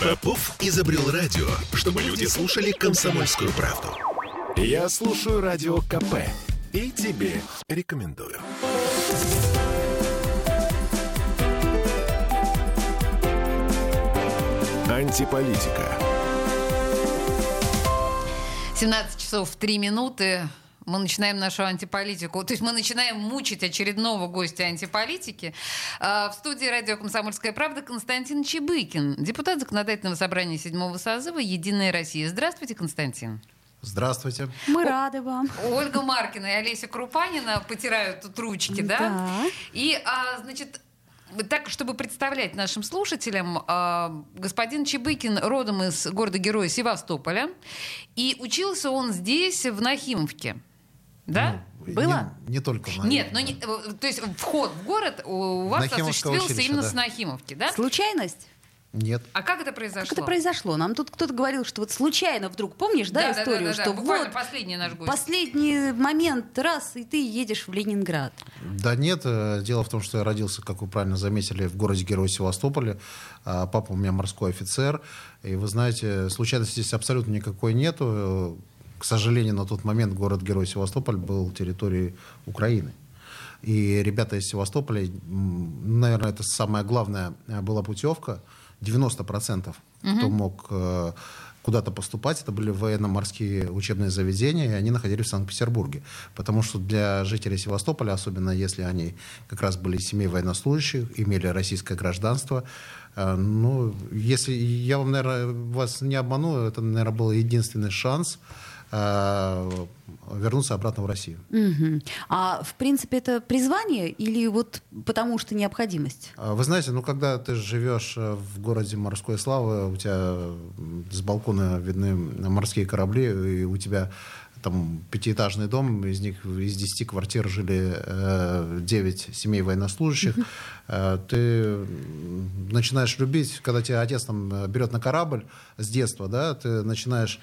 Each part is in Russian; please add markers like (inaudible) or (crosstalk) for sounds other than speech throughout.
Попов изобрел радио, чтобы люди слушали комсомольскую правду. Я слушаю радио КП и тебе рекомендую. Антиполитика. 17 часов 3 минуты. Мы начинаем нашу антиполитику. То есть мы начинаем мучить очередного гостя антиполитики. А, в студии радио «Комсомольская правда» Константин Чебыкин, депутат Законодательного собрания седьмого созыва «Единая Россия». Здравствуйте, Константин. Здравствуйте. Мы рады вам. Ольга Маркина и Олеся Крупанина потирают тут ручки, да? Да. И, а, значит, так, чтобы представлять нашим слушателям, а, господин Чебыкин родом из города-героя Севастополя, и учился он здесь, в Нахимовке. Да? Ну, Было? Не, не только в Нет, но не, э, то есть вход в город у вас осуществился именно да. с Нахимовки, да? Случайность? Нет. А как это произошло? Как это произошло? Нам тут кто-то говорил, что вот случайно вдруг, помнишь, да, да, историю, да, да, что буквально вот последний наш гость. последний момент, раз, и ты едешь в Ленинград. Да нет, э, дело в том, что я родился, как вы правильно заметили, в городе-герой Севастополе. А Папа у меня морской офицер. И вы знаете, случайности здесь абсолютно никакой нету. К сожалению, на тот момент город-герой Севастополь был территорией Украины. И ребята из Севастополя, наверное, это самая главная э, была путевка. 90% кто мог э, куда-то поступать, это были военно-морские учебные заведения, и они находились в Санкт-Петербурге. Потому что для жителей Севастополя, особенно если они как раз были семей военнослужащих, имели российское гражданство, э, ну, если я вам, наверное, вас не обману, это, наверное, был единственный шанс э, вернуться обратно в Россию. Мгм. А в принципе это призвание или вот потому что необходимость? А, Вы знаете, ну когда ты живешь э, в городе морской славы, у тебя с балкона видны морские корабли, и у тебя там пятиэтажный дом, из них из 10 квартир жили э, 9 семей военнослужащих. Э, ты начинаешь любить, когда тебя отец там э, берет на корабль с детства, да, ты начинаешь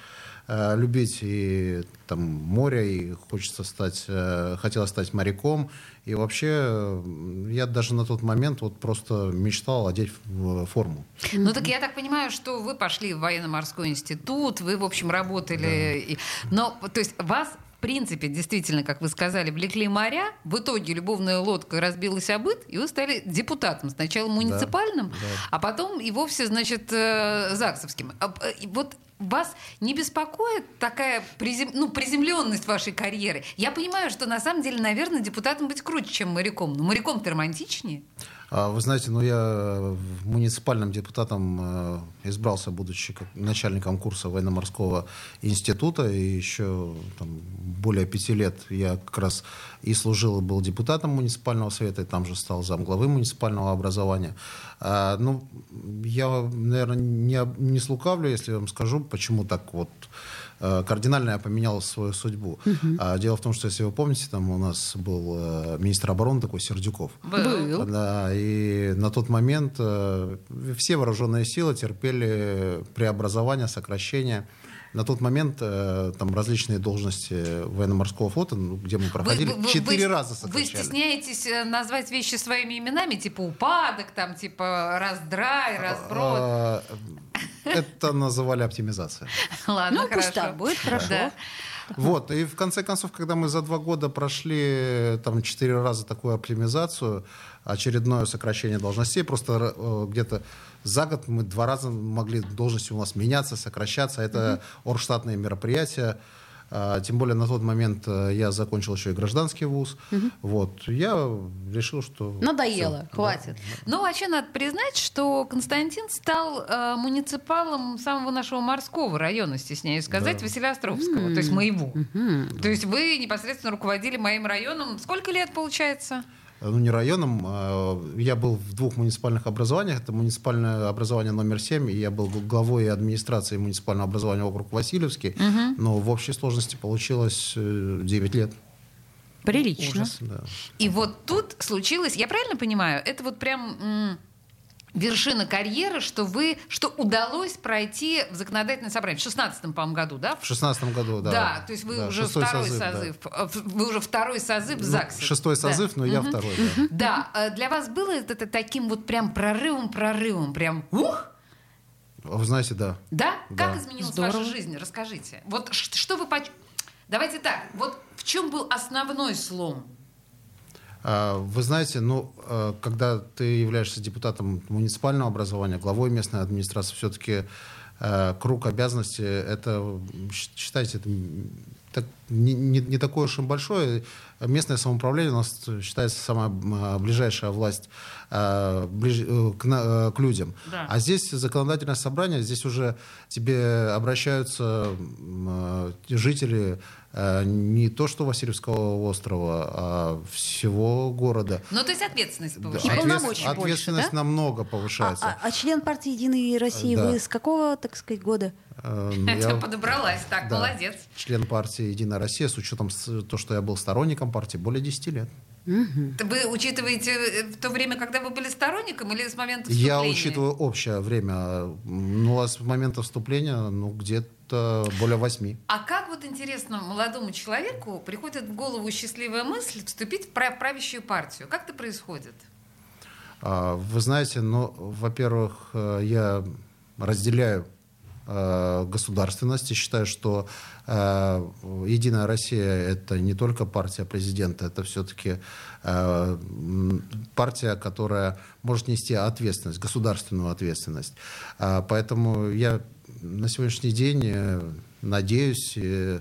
э, любить и там море, и хочется стать, э, хотелось стать моряком. И вообще я даже на тот момент вот просто мечтал одеть в- форму. Ну так я так понимаю, что вы пошли в военно-морской институт, вы, в общем, работали. и- Но, то есть вас в принципе, действительно, как вы сказали, влекли моря. В итоге любовная лодка разбилась о быт, и вы стали депутатом. Сначала муниципальным, а потом и вовсе, значит, э, ЗАГСовским. А, э, Вот вас не беспокоит такая призем... ну, приземленность вашей карьеры? Я понимаю, что на самом деле, наверное, депутатом быть круче, чем моряком. Но моряком-то романтичнее. А Вы знаете, ну я муниципальным депутатом э, избрался, будучи начальником курса военно-морского института, и еще там, более пяти лет я как раз и служил, и был депутатом муниципального совета, и там же стал замглавы муниципального образования. А, ну, я, наверное, не, не слукавлю, если вам скажу, почему так вот э, кардинально я поменял свою судьбу. А, дело в том, что, если вы помните, там у нас был э, министр обороны такой Сердюков. Был. Да, и на тот момент э, все вооруженные силы терпели преобразование, сокращение. На тот момент э, там различные должности военно-морского флота, ну, где мы проходили, Вы- вы- четыре вы- раза Вы сокращали. стесняетесь э, назвать вещи своими именами, типа упадок, там, типа раздрай, разброд. А, Это называли оптимизация. (laughs) Ладно, ну, пусть хорошо. так будет, хорошо. Да. Вот, и в конце концов, когда мы за два года прошли там четыре раза такую оптимизацию, очередное сокращение должностей, просто э, где-то за год мы два раза могли должности у нас меняться, сокращаться. Это оргштатные мероприятия. А, Тем более на тот момент э, я закончил еще и гражданский вуз. Вот, я решил, что... Надоело, всё, хватит. Ну, вообще надо признать, что Константин стал э, муниципалом самого нашего морского района, стесняюсь сказать, Василиостровского, то есть моего. То есть вы непосредственно руководили моим районом. Сколько лет получается? Ну, не районом. а, Я был в двух муниципальных образованиях. Это муниципальное образование номер 7, и я был главой администрации муниципального образования округ Васильевский. Но в общей сложности получилось э, 9 лет. Прилично. Ужас, да. И вот тут случилось, я правильно понимаю, это вот прям вершина карьеры, что вы, что удалось пройти в законодательное собрание в 16 по-моему, году, да? В шестнадцатом году, да. Да, то есть вы Да, уже второй да. созыв, э, вы уже второй созыв в Ну, ЗАГСе. Шестой Да. созыв, но я второй, да. Да, э, для вас было это таким вот прям прорывом, прорывом, прям ух? Вы знаете, да. Да? Да. Как изменилась Здорово. ваша жизнь? Расскажите. Вот что вы... поч- Давайте так. Вот в чем был основной слом? А, Вы знаете, ну, э, когда ты являешься депутатом муниципального образования, главой местной администрации, все-таки круг обязанностей, это, считайте, это так- не, не- не такое уж и большое. Местное самоуправление у нас считается самая а, ближайшая власть а, ближ- э, к, на- э, к людям. Да. А здесь законодательное собрание, здесь уже тебе обращаются э, жители э, не то что Васильевского острова, а всего города. Ну, то есть ответственность И повышается. полномочий больше, ответственность да? намного А, повышается. а- а член партии Единой России Да. вы с какого, так сказать, года? Э, ну, (laughs) Это я- подобралась. Так, да, молодец. Член партии «Единая Россия» с учетом с- то, что я был сторонником партии, более 10 лет. Вы учитываете э, в то время, когда вы были сторонником или с момента вступления? Я учитываю общее время. Ну, а с момента вступления, ну, где-то более 8. А как вот интересно молодому человеку приходит в голову счастливая мысль вступить в прав- правящую партию? Как это происходит? А, Вы знаете, ну, во-первых, э, я разделяю э, государственность и считаю, что э, Единая Россия это не только партия президента, это все-таки партия, которая может нести ответственность, государственную ответственность. А, Поэтому я на сегодняшний день э, надеюсь э,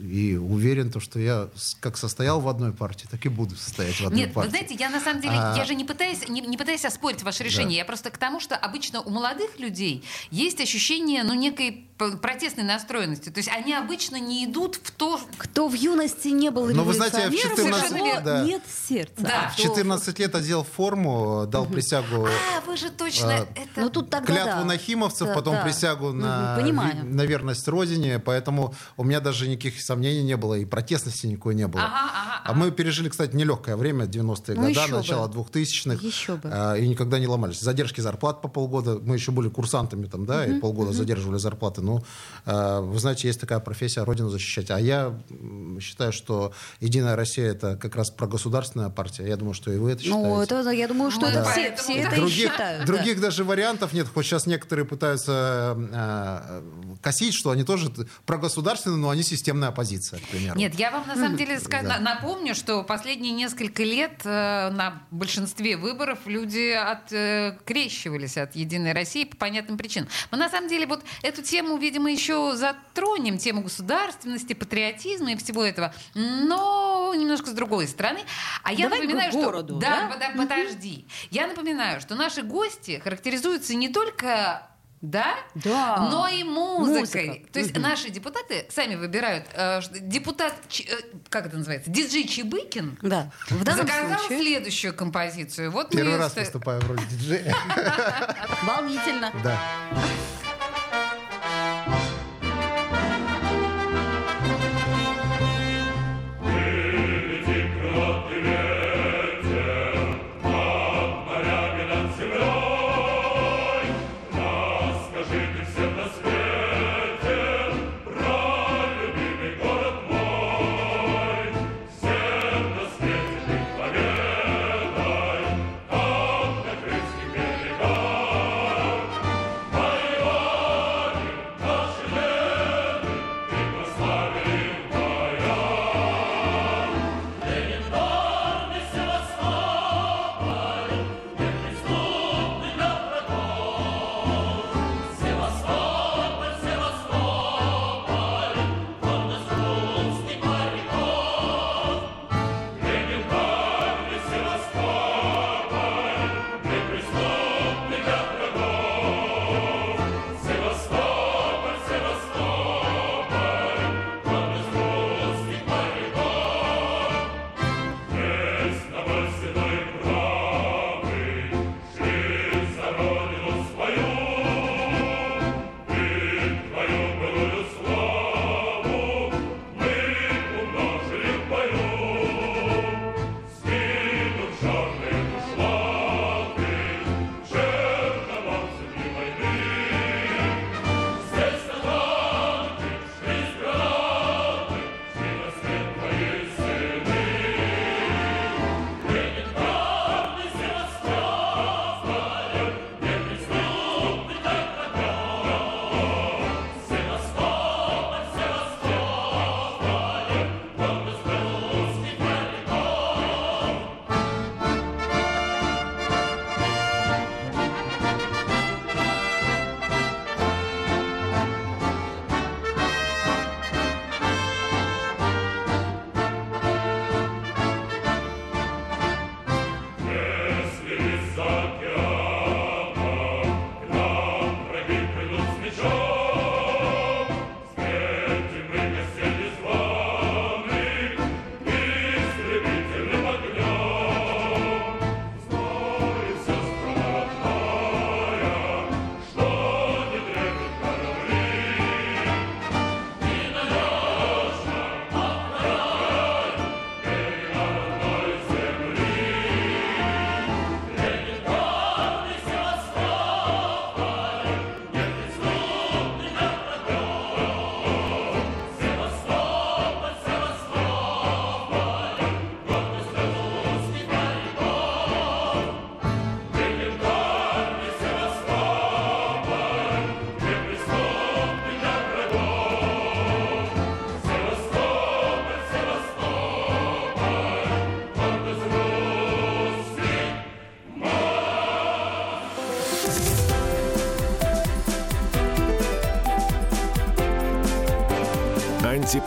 и уверен, то, что я как состоял в одной партии, так и буду состоять в одной Нет, партии. вы знаете, я на самом деле, А- я же не пытаюсь, не, не пытаюсь оспорить ваше решение. Я просто к тому, что обычно у молодых людей есть ощущение, ну, некой протестной настроенности. То есть они обычно не идут в то... Кто в юности не был Но вы знаете, я в революционером, 14 у того лет, да. нет сердца. Да. А В кто- 14 лет одел форму, дал присягу А, вы же точно А, это... Ну тут тогда клятву да. нахимовцев, Да, потом да. присягу на, Мгм, понимаю. на верность родине, поэтому у меня даже никаких сомнений не было и протестности никакой не было. Ага, ага, А мы пережили, кстати, нелегкое время, 90-е Ну, годы, еще бы. начало 2000-х. Еще бы. а, И никогда не ломались. Задержки зарплат по полгода. Мы еще были курсантами там, да, и полгода задерживали зарплаты. Ну, а, вы знаете, есть такая профессия родину защищать. А я считаю, что Единая Россия это как раз прогосударственная партия. Я думаю, что и вы это считаете. Ну, это, я думаю, что Ну, это да. все, все да. это и других, считают. да. других даже вариантов нет. Хоть сейчас некоторые пытаются э, косить, что они тоже т- прогосударственные, но они системная оппозиция, к примеру. Нет, я вам на самом деле ска- Да. на- напомню, что последние несколько лет э, на большинстве выборов люди открещивались от Единой России по понятным причинам. Мы на самом деле вот эту тему, видимо, еще затронем, тему государственности, патриотизма и всего этого, но немножко с другой стороны. А я Давай напоминаю, к что... городу, да, да? подожди. Я напоминаю, что наши гости характеризуются не только да? Да. Но и музыкой. Музыка. То есть наши депутаты сами выбирают. э, депутат, э, как это называется, диджей Чебыкин Да. В данном заказал случае следующую композицию. Вот мы Первый её раз выступаю в роли диджея. волнительно. Да.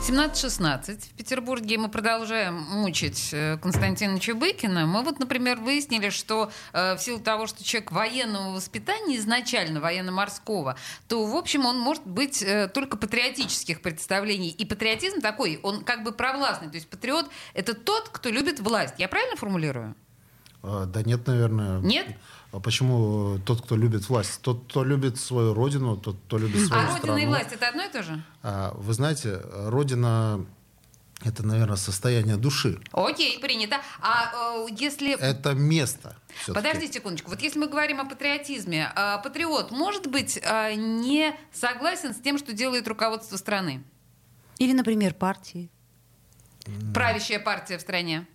17.16. В Петербурге мы продолжаем мучить э, Константина Чубыкина. Мы вот, например, выяснили, что э, в силу того, что человек военного воспитания, изначально военно-морского, то, в общем, он может быть э, только патриотических представлений. И патриотизм такой, он как бы провластный. То есть патриот — это тот, кто любит власть. Я правильно формулирую? А, да нет, наверное. Нет? А почему тот, кто любит власть? Тот, кто любит свою родину, тот, кто любит свою А страну. родина и власть — это одно и то же? А, Вы знаете, родина — это, наверное, состояние души. Окей, принято. А э, если... Это место. Подожди секундочку. Вот если мы говорим о патриотизме, а, патриот может быть а, не согласен с тем, что делает руководство страны? Или, например, партии. Правящая партия в стране.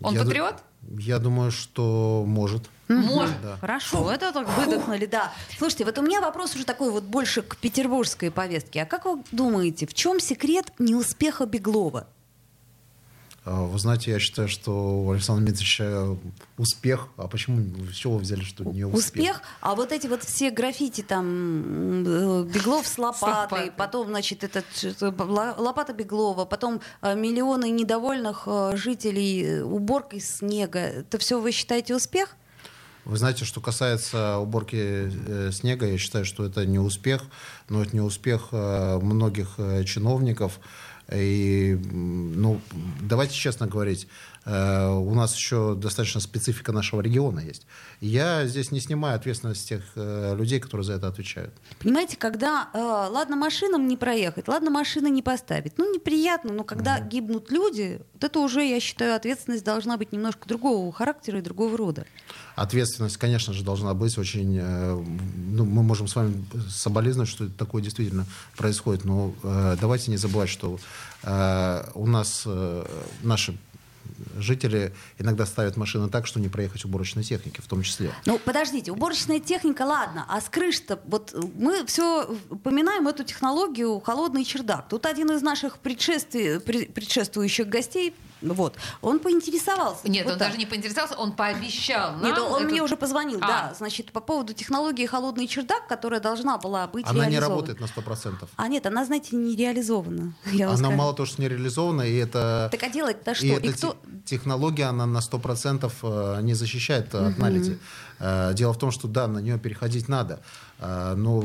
Он Я ду- патриот? Я думаю, что может. Может. Да. Хорошо, это так выдохнули, да. Слушайте, вот у меня вопрос уже такой вот больше к петербургской повестке. А как вы думаете, в чем секрет неуспеха Беглова? А, Вы знаете, я считаю, что у Александра Дмитриевича успех. А почему, с чего вы взяли, что не успех? Успех, а вот эти вот все граффити там э, Беглов с лопатой, лопатой. потом, значит, этот ла- лопата Беглова, потом э, миллионы недовольных э, жителей э, уборкой снега. Это все вы считаете успех? Вы знаете, что касается уборки э, снега, я считаю, что это не успех, но это не успех э, многих э, чиновников. И, ну, давайте честно говорить, у нас еще достаточно специфика нашего региона есть. Я здесь не снимаю ответственность тех э, людей, которые за это отвечают. Понимаете, когда, э, ладно, машинам не проехать, ладно, машины не поставить, ну, неприятно, но когда гибнут люди, вот это уже, я считаю, ответственность должна быть немножко другого характера и другого рода. Ответственность, конечно же, должна быть очень... э, ну, мы можем с вами соболезновать, что такое действительно происходит, но э, давайте не забывать, что э, у нас э, наши жители иногда ставят машины так, что не проехать уборочной техники в том числе. Ну, подождите, уборочная техника, ладно, а с крыш-то, вот э, мы все упоминаем эту технологию холодный чердак. Тут один из наших предшествий- пре- предшествующих гостей, вот, он поинтересовался. Нет, вот он так. даже не поинтересовался, он пообещал. Нет, нам он эту- мне уже позвонил, А. да. Значит, по поводу технологии холодный чердак, которая должна была быть Она не работает на 100%. А нет, она, знаете, не реализована. Я Она скажу. мало того, что не реализована, и это... Так а делать-то что? И И эта кто- те- технология, она на 100% э, не защищает от наледи. Э, Дело в том, что да, на нее переходить надо. Э, Но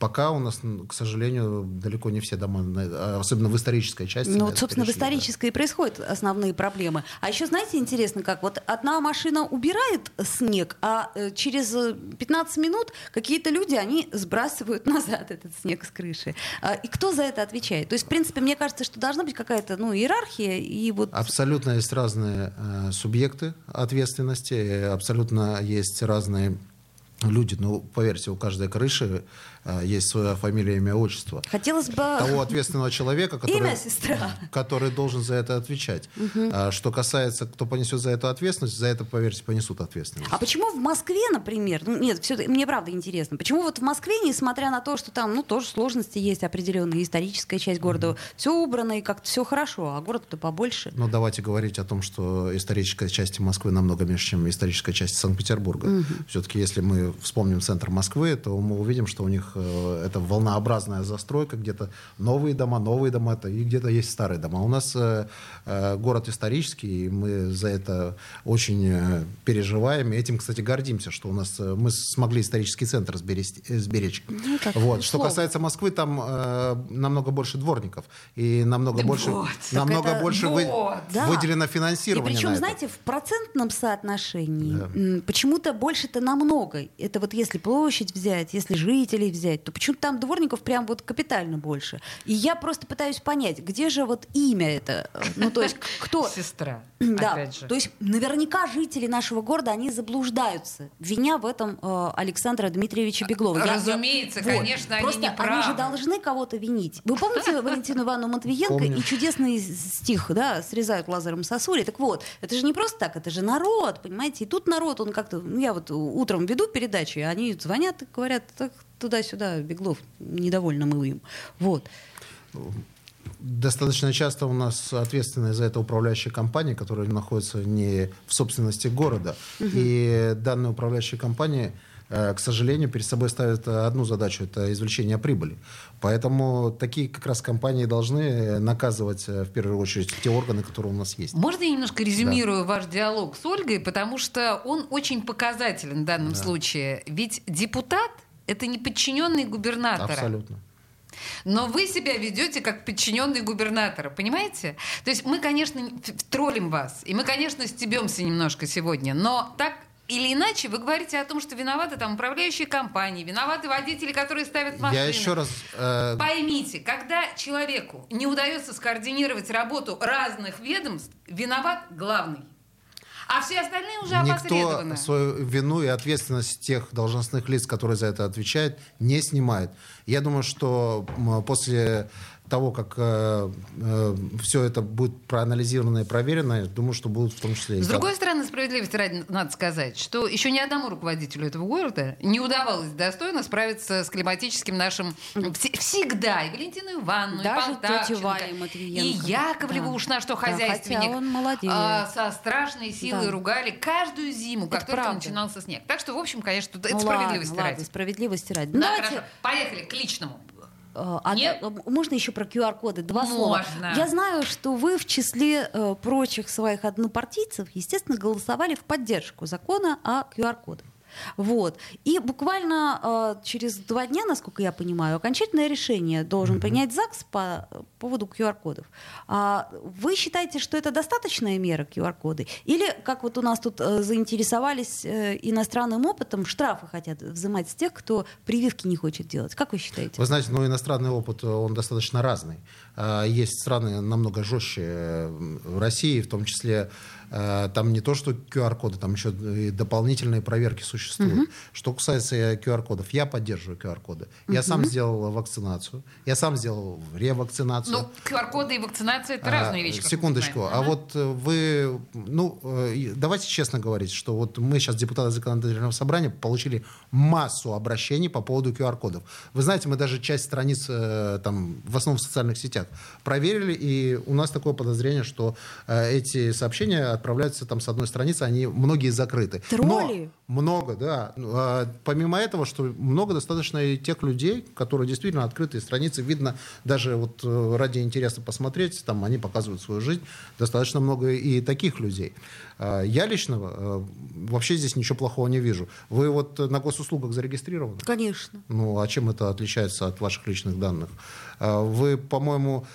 пока у нас, к сожалению, далеко не все дома, э, особенно в исторической части. Ну вот, собственно, в перешли, да. исторической и происходят основные проблемы. А еще, знаете, интересно, как вот одна машина убирает снег, а э, через э, 15 минут какие-то люди, они сбрасывают (laughs) назад этот снег с крыши. А, И кто за это отвечает? То есть, в принципе, мне кажется, что должна быть какая-то ну, иерархия, и вот... Абсолютно есть разные э, субъекты ответственности, э, абсолютно есть разные люди. Ну, поверьте, у каждой крыши есть своя фамилия, имя, отчество. Хотелось бы... Того ответственного человека, который, Имя сестра. который должен за это отвечать. А что касается, кто понесет за это ответственность, за это, поверьте, понесут ответственность. А почему в Москве, например, ну нет, все, мне правда интересно, почему вот в Москве, несмотря на то, что там, ну, тоже сложности есть определенные, историческая часть города, все убрано и как-то все хорошо, а город-то побольше. Но давайте говорить о том, что историческая часть Москвы намного меньше, чем историческая часть Санкт-Петербурга. Все-таки, если мы вспомним центр Москвы, то мы увидим, что у них э, это волнообразная застройка, где-то новые дома, новые дома, это и где-то есть старые дома. У нас э, э, город исторический, и мы за это очень переживаем, и этим, кстати, гордимся, что у нас мы смогли исторический центр сберечь. сберечь. как вот. Что касается Москвы, там э, намного больше дворников и намного больше, вот. намного это- больше вы- вот. Да. выделено И финансирование. причем, на это. знаете, в процентном соотношении м, почему-то больше-то намного. Это вот если площадь взять, если жителей взять, взять, то почему-то там дворников прям вот капитально больше. И я просто пытаюсь понять, где же вот имя это? Ну, то есть (laughs) кто... Сестра, (clears throat) Да, опять же. то есть наверняка жители нашего города, они заблуждаются, виня в этом э, Александра Дмитриевича Беглова. Я- я- Разумеется, конечно, они Просто не они же должны кого-то винить. Вы помните (laughs) Валентину Ивановну Матвиенко Помню. и чудесный стих, да, срезают лазером сосули? Так вот, это же не просто так, это же народ, понимаете? И тут народ, он как-то... ну, Я вот утром веду передачи, они звонят и говорят, так туда-сюда, Беглов, недовольны мы им. Вот. Достаточно часто у нас ответственная за это управляющая компания, которая находится не в собственности города. И данная управляющая компания, э, к сожалению, перед собой ставит одну задачу – это извлечение прибыли. Поэтому такие как раз компании должны наказывать э, в первую очередь те органы, которые у нас есть. Можно я немножко резюмирую ваш диалог с Ольгой, потому что он очень показателен в данном случае. Ведь депутат это не подчиненный губернатора. Абсолютно. Но вы себя ведете как подчиненный губернатора, понимаете? То есть мы, конечно, троллим вас, и мы, конечно, стебемся немножко сегодня, но так или иначе вы говорите о том, что виноваты там управляющие компании, виноваты водители, которые ставят машины. Я еще раз... э, Поймите, когда человеку не удается скоординировать работу разных ведомств, виноват главный. А все остальные уже опосредованы. Никто свою вину и ответственность тех должностных лиц, которые за это отвечают, не снимает. Я думаю, что после того, как все это будет проанализировано и проверено, я думаю, что будут в том числе... и С другой стороны, справедливости ради надо сказать, что еще ни одному руководителю этого города не удавалось достойно справиться с климатическим нашим вс- всегда. И Валентину Ивановну, Даже и Матвиенко. и Яковлеву Да. уж на что Да, хозяйственник. хотя он молодец. а, со страшной силой Да. ругали каждую зиму, как Это только правда. начинался снег. Так что, в общем, конечно, это Ну справедливости ладно, ради. ладно, справедливости ради. Да, Давайте, хорошо. Поехали к личному. Э, а Нет? да, можно еще про QR-коды? Два слова. Можно. Я знаю, что вы в числе э, прочих своих однопартийцев, естественно, голосовали в поддержку закона о QR-кодах. Вот. И буквально э, через два дня, насколько я понимаю, окончательное решение должен принять ЗАГС по э, поводу QR-кодов. А вы считаете, что это достаточная мера QR-коды? Или, как вот у нас тут э, заинтересовались э, иностранным опытом, штрафы хотят взимать с тех, кто прививки не хочет делать? Как вы считаете? Вы знаете, ну, иностранный опыт, он достаточно разный. А, Есть страны намного жестче э, в России, в том числе там не то, что QR-коды, там еще и дополнительные проверки существуют. Что касается э, QR-кодов, я поддерживаю QR-коды. Я сам сделал вакцинацию, я сам сделал ревакцинацию. Ну, QR-коды и вакцинация это А, разные вещи. Секундочку. А Ага. вот э, вы, ну, э, давайте честно говорить, что вот мы сейчас, депутаты законодательного собрания, получили массу обращений по поводу QR-кодов. Вы знаете, мы даже часть страниц, э, там, в основном в социальных сетях, проверили, и у нас такое подозрение, что э, эти сообщения отправляются там с одной страницы, они многие закрыты. Тролли? Но много, да. Ну, а Помимо этого, что много достаточно и тех людей, которые действительно открытые страницы, видно даже вот э, ради интереса посмотреть, там они показывают свою жизнь, достаточно много и таких людей. А Я лично э, вообще здесь ничего плохого не вижу. Вы вот на госуслугах зарегистрированы? Конечно. Ну, а чем это отличается от ваших личных данных? А, Вы, по-моему,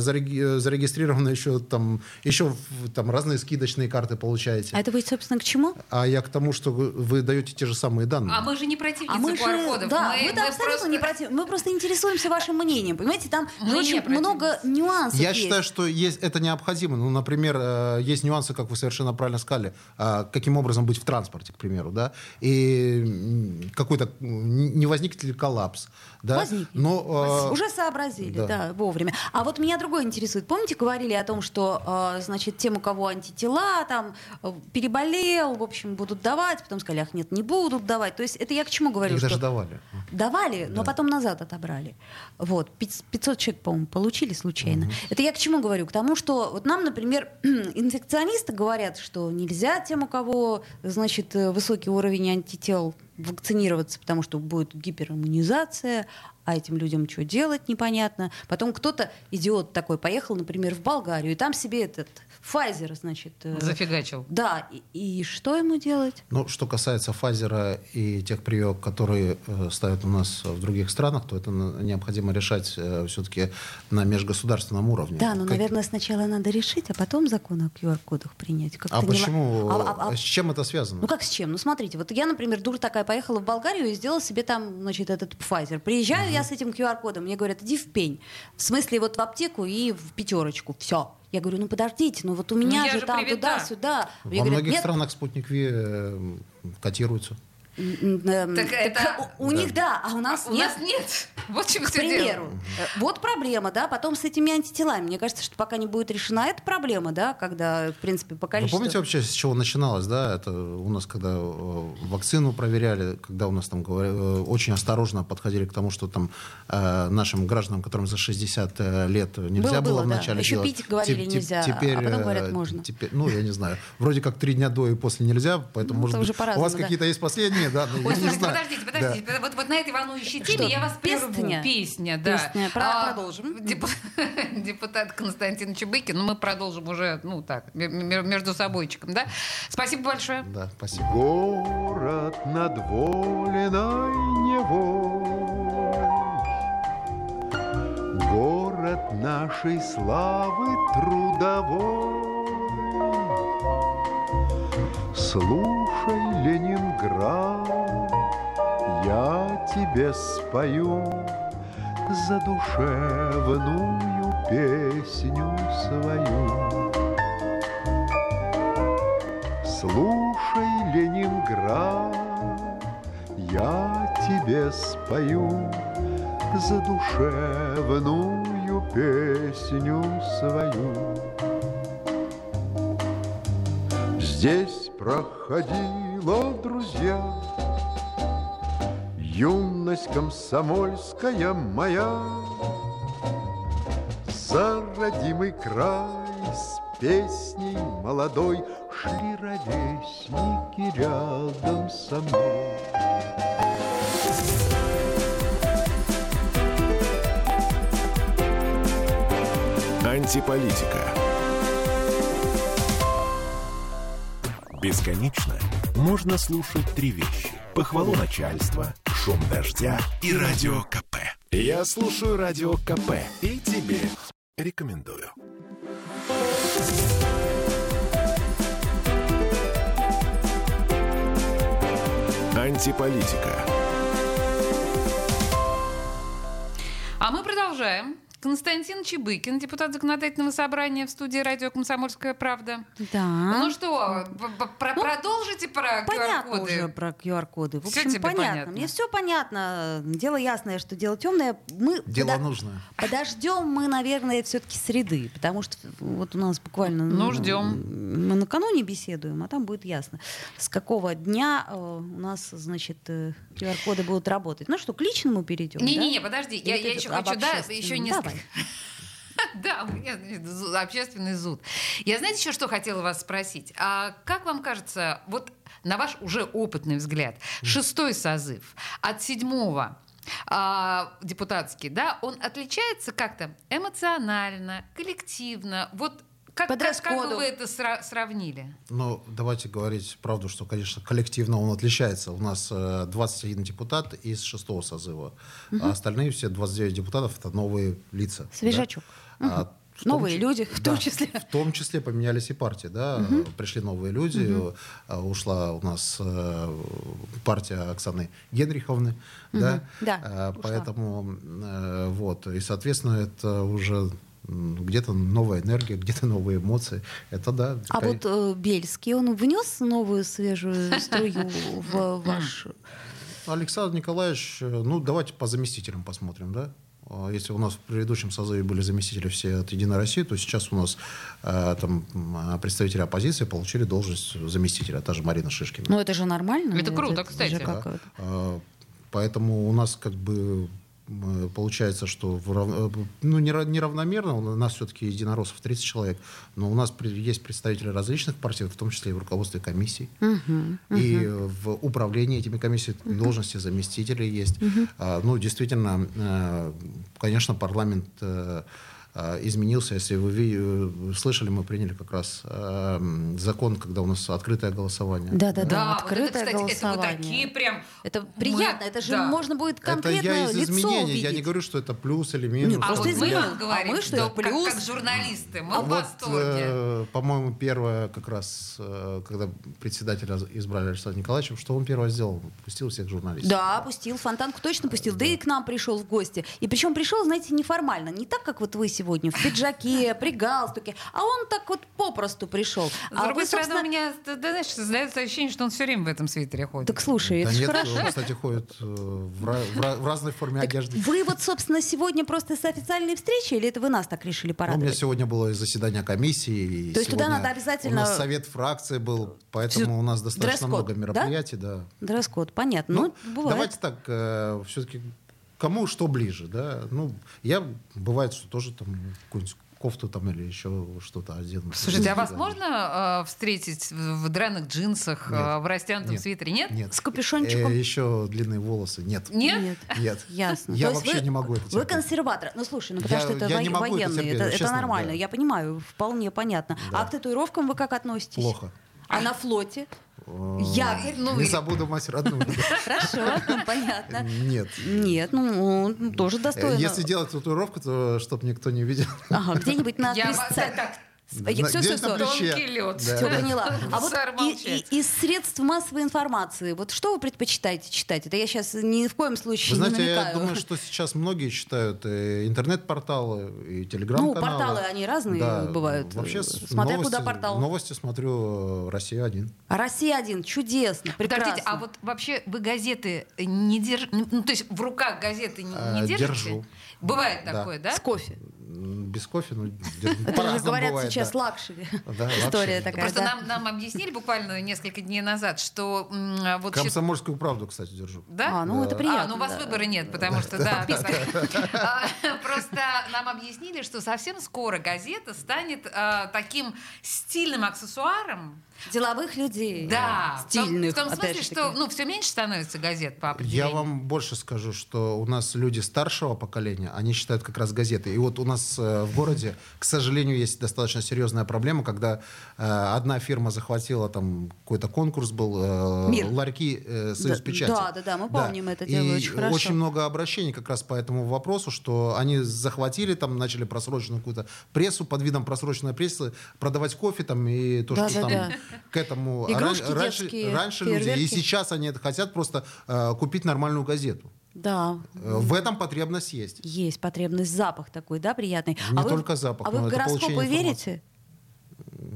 зарегистрированы еще там, еще там разные скидочные карты получаете. А это вы, собственно, к чему? А я к тому, что вы, вы даете те же самые данные. А мы же не противницы А мы же, QR-кодов. да, мы, мы, мы абсолютно просто- не против. Мы просто интересуемся вашим мнением. Понимаете, там Мы не очень много нюансов Я есть. считаю, что есть, это необходимо. Ну, например, э, есть нюансы, как вы совершенно правильно сказали, а, каким образом быть в транспорте, к примеру, да, и какой-то не возникнет ли коллапс, да. Возникнет. Но э, Уже сообразили, да. да. вовремя. А вот меня другое интересует. Помните, говорили о том, что, э, значит, тем, у кого антитела, там, э, переболел, в общем, будут давать, потом сказали, ах, нет, не будут давать. То есть это я к чему говорю? их что даже давали. Давали, но Да. потом назад отобрали. Вот, пяц- 500 человек, по-моему, получили случайно. Это я к чему говорю? К тому, что вот нам, например, (clears throat) инфекционисты говорят, что нельзя тем, у кого, значит, э, высокий уровень антител, вакцинироваться, потому что будет гипериммунизация. А этим людям что делать непонятно. Потом кто-то, идиот такой, поехал, например, в Болгарию, и там себе этот Pfizer, значит... э, Зафигачил. Да, и, и что ему делать? Ну, что касается Файзера и тех прививок, которые э, ставят у нас в других странах, то это необходимо решать все-таки на межгосударственном уровне. Да, но, Как- наверное, сначала надо решить, а потом закон о QR-кодах принять. Как-то А не ла- почему? А- а- а- С чем это связано? Ну как с чем? Ну смотрите, вот я, например, дура такая, поехала в Болгарию и сделала себе там, значит, этот Pfizer. Приезжаю я с этим QR-кодом, мне говорят, иди в пень. В смысле, вот в аптеку и в пятерочку. Все. Я говорю, ну подождите, ну вот у меня я же, же там туда-сюда. Во Мне говорят, многих «Нет, странах спутник Ви э, котируется. М, эм, Так это- у, у них да, а у нас У нет. нас нет. (laughs) Вот чем К дело. примеру, вот проблема, да, потом с этими антителами. Мне кажется, что пока не будет решена эта проблема, да, когда, в принципе, по Вы количеству... помните вообще, с чего начиналось, да? Это у нас, когда э, вакцину проверяли, когда у нас там говоря- э, очень осторожно подходили к тому, что там э, нашим гражданам, которым за 60 э, лет нельзя Было, было, было, да. вначале Еще делать. пить, говорили, Теп- нельзя, а Теперь, потом э, говорят, можно. Теперь, ну, я не знаю. Вроде как три дня до и после нельзя, поэтому, Ну, может быть, у вас да. какие-то есть последние, да? но Ой, слушайте, подождите, подождите. Вот, вот на этой волнующей теме Что, я вас прерву. песня? Песня, да. Песня. Про- продолжим. (laughs) деп- (laughs) Депутат Константин Чебыкин. Ну, мы продолжим уже, ну, так, между собойчиком, да? Спасибо большое. Да, спасибо. Город над Волиной Невой, Город нашей славы трудовой. Слушай, Ленинград, я тебе спою задушевную песню свою. Слушай, Ленинград, я тебе спою задушевную песню свою. Здесь проходила, друзья, юность комсомольская моя, за родимый край с песней молодой Шли ровесники рядом со мной. Антиполитика. Бесконечно можно слушать три вещи. Похвалу начальства, шум дождя и радио КП. Я слушаю радио КП и тебе рекомендую. Антиполитика. А мы продолжаем. Константин Чебыкин, депутат законодательного собрания в студии радио «Комсомольская правда». Да. Ну что, про- продолжите про Понятно QR-коды? уже про QR-коды. В общем, тебе понятно. понятно? Мне все понятно. Дело ясное, что дело темное. Мы Дело подо- нужное. Подождем мы, наверное, все-таки среды, потому что вот у нас буквально... Ну, ждем. Мы накануне беседуем, а там будет ясно, с какого дня э, у нас, значит, э, QR-коды будут работать. Ну что, к личному перейдем? Не-не-не, да? подожди, я, я еще хочу, да, еще несколько... Давай. (laughs) Да, у меня значит, общественный зуд. Я знаете еще что хотела вас спросить? А как вам кажется, вот на ваш уже опытный взгляд, шестой созыв от седьмого а, депутатский, да, он отличается как-то эмоционально, коллективно, вот как, По как, как бы вы это сра- сравнили? Ну, давайте говорить правду, что, конечно, коллективно он отличается. У нас э, 21 депутат из шестого созыва, а остальные все 29 депутатов это новые лица. да. Свежачок. А в том Новые чи- люди, в том числе. В том числе поменялись и партии, да. Пришли новые люди. э, Ушла у нас э, партия Оксаны Генриховны, да. Да, Э, ушла. Поэтому э, вот. И, соответственно, это уже где-то новая энергия, где-то новые эмоции. Это да. А такая- вот э, Бельский, он внес новую свежую струю в (laughs) ваш... Александр Николаевич, э, ну давайте по заместителям посмотрим, да? А Если у нас в предыдущем созыве были заместители все от Единой России, то сейчас у нас э, там м, представители оппозиции получили должность заместителя, та же Марина Шишкина. Ну это же нормально. Это круто, же кстати. как Да. это. А, Поэтому у нас как бы получается, что в э, ну, нера- неравномерно, у нас все-таки единороссов 30 человек, но у нас есть представители различных партий, в том числе и в руководстве комиссий, и э, в управлении этими комиссиями должности заместителей есть. А, Ну, действительно, э, конечно, парламент э, э, изменился. Если вы э, слышали, мы приняли как раз э, закон, когда у нас открытое голосование. Да-да-да, Да, вот это, открытое кстати, это вы голосование. такие прям... Это приятно, Мы- это же да. можно будет Это конкретно я из лицо изменений. увидеть. Я не говорю, что это плюс или минус. Не, А Просто вот мы вам говорим, А мы, что что это как, плюс? как журналисты, мы А в вот, восторге. э, по-моему, первое, как раз, э, когда председателя избрали Александра Николаевича, что он первое сделал? Пустил всех журналистов. Да, пустил, фонтанку точно пустил. Да и к нам пришел в гости. И причем пришел, знаете, неформально. Не так, как вот вы сегодня, в пиджаке, при галстуке. А он так вот попросту пришел. С А другой вы, стороны, у собственно, меня, ты знаешь, создается ощущение, что он все время в этом свитере ходит. Так слушай, Да это нет, хорошо. он, кстати, ходит э, в, в в разной форме Так одежды. вы вот, собственно, сегодня просто с официальной встречи, или это вы нас так решили Ну, у меня порадовать? сегодня было и заседание комиссии. И То есть туда сегодня надо обязательно- У нас совет фракции был, поэтому у нас достаточно дресс-код, много мероприятий. Да? Дресс-код, понятно. Ну, бывает. давайте так, все-таки кому что ближе, да? Ну, я бывает, что тоже там какую-нибудь кофту там или еще что-то одену. Слушайте, а вас Да. можно э, встретить в в драных джинсах, Нет. э, в растянутом Нет. свитере? Нет? Нет. С капюшончиком? Э, еще длинные волосы. Нет. Нет? Нет. Нет. Ясно. Я вообще вы- не могу это Вы терпеть. консерватор. Ну, слушай, ну потому Я- что это я во- не могу это военные, терпеть, это, это честно, нормально. да. Я понимаю, вполне понятно. А к татуировкам вы как относитесь? Плохо. А на флоте? Якорь? Ну, не забуду мать родную. Хорошо, ну, понятно. Нет. Нет, ну, тоже достойно. Если делать татуировку, то чтобы никто не видел. Ага, где-нибудь на Я так- Все, все, все. Тонкий лед. Да. Все, поняла. А вот и- из средств массовой информации, вот что вы предпочитаете читать? Это я сейчас ни в коем случае Вы знаете, не я намекаю. думаю, что сейчас многие читают э, интернет-порталы и Ну, телеграм-каналы. порталы, они разные бывают. Вообще, э, смотря новости, куда портал. Новости смотрю э, «Россия-1». Россия один, чудесно, прекрасно. Подождите, а вот вообще вы газеты не держите? Ну, то есть в руках газеты не, не держите? держу. Бывает Да. такое, да? С кофе. Без кофе, ну, (laughs) Это же по-разному говорят бывает, сейчас да. luxury. Да, (laughs) История luxury. такая. Просто да. нам, нам объяснили буквально несколько дней назад, что м, вот Комсомольскую правду, кстати, держу. Да? А, ну это приятно. А, ну у вас да. выбора нет, потому что, да. (laughs) А, Просто нам объяснили, что совсем скоро газета станет а, таким стильным аксессуаром. Деловых людей. Да. В том- Стильных, В том смысле, что ну, все меньше становится газет по Я определению. вам больше скажу, что у нас люди старшего поколения, они читают как раз газеты. И вот у нас э, в городе, к сожалению, есть достаточно серьезная проблема, когда э, одна фирма захватила там какой-то конкурс был, э, Мир. ларьки э, Союз Да, печати. да, да, да, мы помним это дело И очень хорошо. много обращений как раз по этому вопросу, что они захватили, там начали просроченную какую-то прессу, под видом просроченной прессы продавать кофе там и то, Да, что да, там да. К этому. А Игрушки ран- раньше, детские, раньше люди, и сейчас они это хотят просто э, купить нормальную газету. Да. Э, В этом потребность есть. Есть потребность, запах такой, да, приятный. Не а вы, только запах, А вы в гороскопы верите?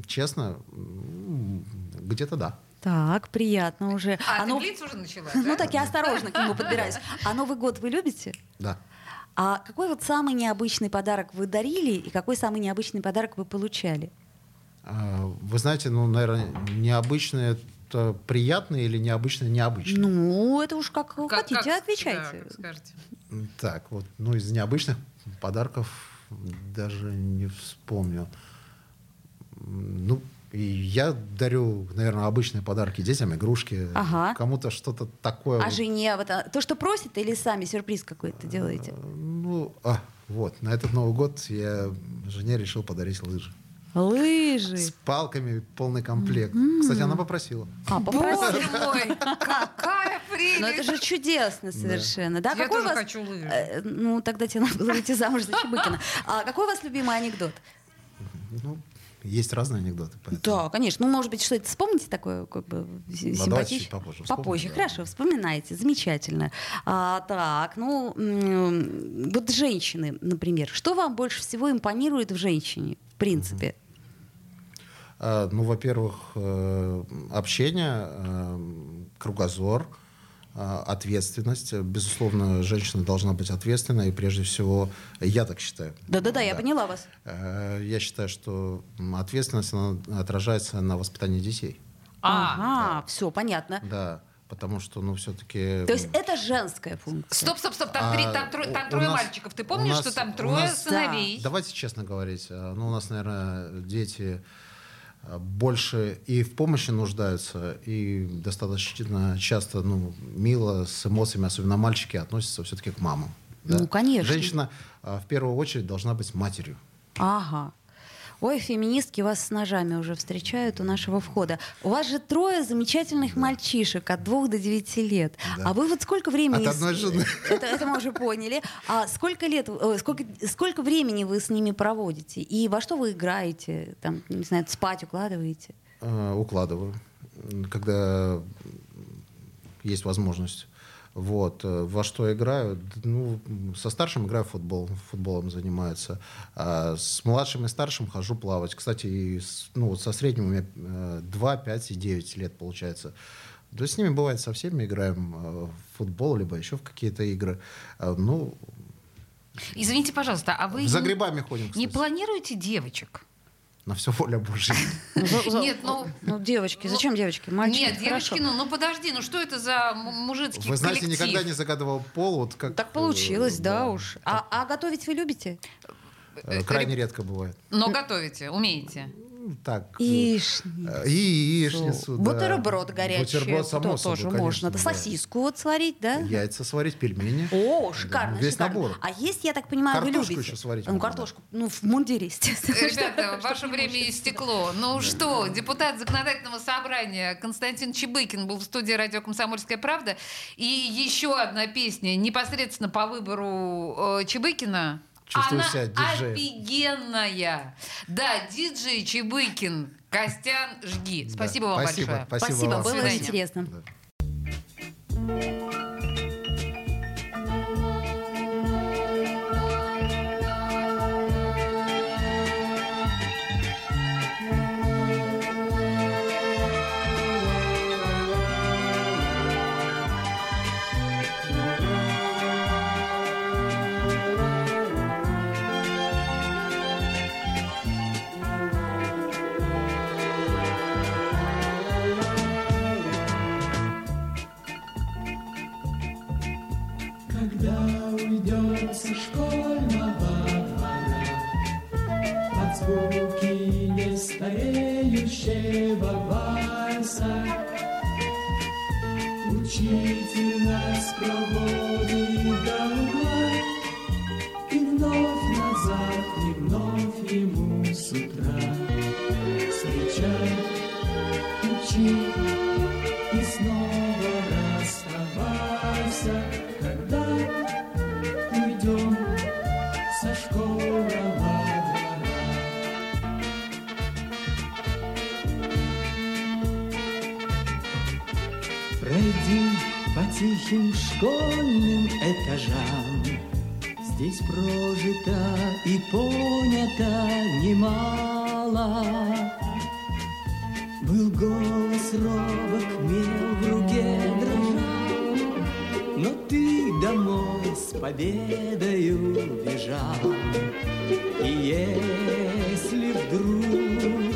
Честно, где-то да. Так, приятно уже. А, ты ну, уже начала, (laughs) ну да? так я осторожно к нему подбираюсь. А Новый год вы любите? Да. А какой вот самый необычный подарок вы дарили и какой самый необычный подарок вы получали? А, Вы знаете, ну, наверное, необычное это приятное или необычное необычное. Ну, это уж как, Как- хотите, как- отвечайте. да, как скажете. Так, вот, ну, из необычных подарков даже не вспомню. Ну, и я дарю, наверное, обычные подарки детям, игрушки. Ага. Кому-то что-то такое. А жене вот, а, то, что просит, или сами сюрприз какой-то делаете? Ну, а, вот, на этот Новый год я жене решил подарить лыжи. Лыжи. С палками полный комплект. Кстати, она попросила. А, попросил. Боже мой, какая прелесть! (laughs) Ну это же чудесно совершенно. Да, Я какой тоже у вас... хочу лыжи. Э, Ну, тогда тебе надо было выйти замуж за Чебыкина. А какой у вас любимый анекдот? Ну, есть разные анекдоты. поэтому. Да, конечно. Ну, может быть, что-то вспомните такое, как бы, Ну, симпатичное? чуть попозже вспомним, Попозже, да. хорошо, вспоминайте, замечательно. А, так, ну, вот женщины, например, что вам больше всего импонирует в женщине, в принципе? А, Ну, во-первых, э, общение, э, кругозор, э, ответственность. Безусловно, женщина должна быть ответственной, и прежде всего, я так считаю. Да-да-да, я поняла вас. Э, Я считаю, что ответственность она отражается на воспитании детей. А, ага, все, понятно. Да. потому что, ну, все-таки... То есть это женская функция. Стоп, стоп, стоп, там, три- А, там, тро- там трое нас- мальчиков. Ты помнишь, нас- что там трое нас- сыновей? Давайте честно говорить. э, Ну, у нас, наверное, дети э, больше и в помощи нуждаются, и достаточно часто, ну, мило, с эмоциями, особенно мальчики, относятся все-таки к мамам. Ну, конечно. Женщина э, в первую очередь должна быть матерью. Ага. Ой, феминистки вас с ножами уже встречают у нашего входа. У вас же трое замечательных мальчишек от двух до девяти лет. Да. А вы вот сколько времени... От одной жены. (laughs) Это, это мы уже поняли. А сколько лет, э, сколько, сколько времени вы с ними проводите? И во что вы играете? Там, не знаю, спать укладываете? Э, укладываю, когда есть возможность. Вот. э, Во что играю? Ну, со старшим играю в футбол, футболом занимается. А с младшим и старшим хожу плавать. Кстати, и с- ну, вот со средним у меня э, 2, 5 и 9 лет получается. То есть с ними бывает со всеми играем э, в футбол, либо еще в какие-то игры. Ну, Извините, пожалуйста, а вы за не- грибами ходим, не кстати. планируете девочек? На все воля Божья. Нет, ну... Ну, девочки, зачем девочки? Мальчики, Нет, девочки, ну, ну подожди, ну что это за мужицкий Вы знаете, коллектив? никогда не загадывал пол. Вот как, Так получилось, э, да, уж. А, а готовить вы любите? Э, Крайне редко бывает. Но готовите, умеете. Ну, Так. Яичницу. э, Яичницу, да. Бутерброд горячий. Бутерброд, само то собой, тоже конечно, можно. Да, да. Сосиску вот сварить, да? Яйца сварить, пельмени. О, шикарно, весь шикарно. набор. А есть, я так понимаю, вы Картошку любите? еще сварить Ну, можно, картошку. Ну, в мундире, естественно. Ребята, ваше время истекло. Ну что, депутат законодательного собрания Константин Чебыкин был в студии радио «Комсомольская правда». И еще одна песня непосредственно по выбору э, Чебыкина. Чувствую Она себя диджеем. офигенная. Да, диджей Чебыкин. Костян, жги. Спасибо вам спасибо, большое. спасибо Спасибо, вам. было интересно. Да. Учи и снова расставайся, когда уйдем со двора. Пройди по тихим школьным этажам, Здесь прожито и понято немало. Победою бежал. И если вдруг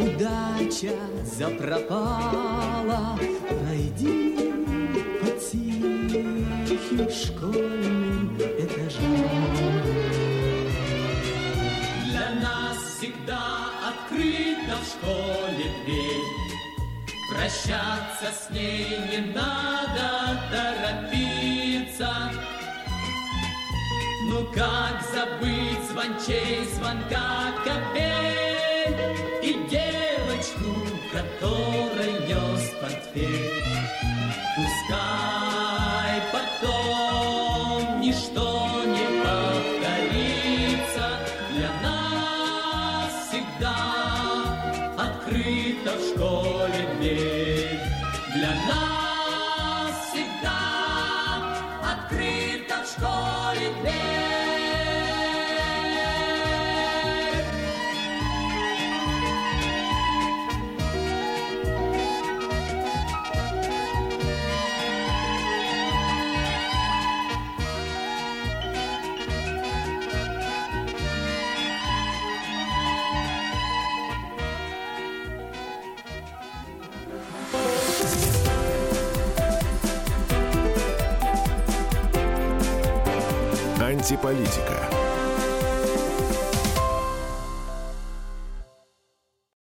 удача запропала, Ну как забыть звончей звонка капель И девочку, которой нес портфель? Пускай политика»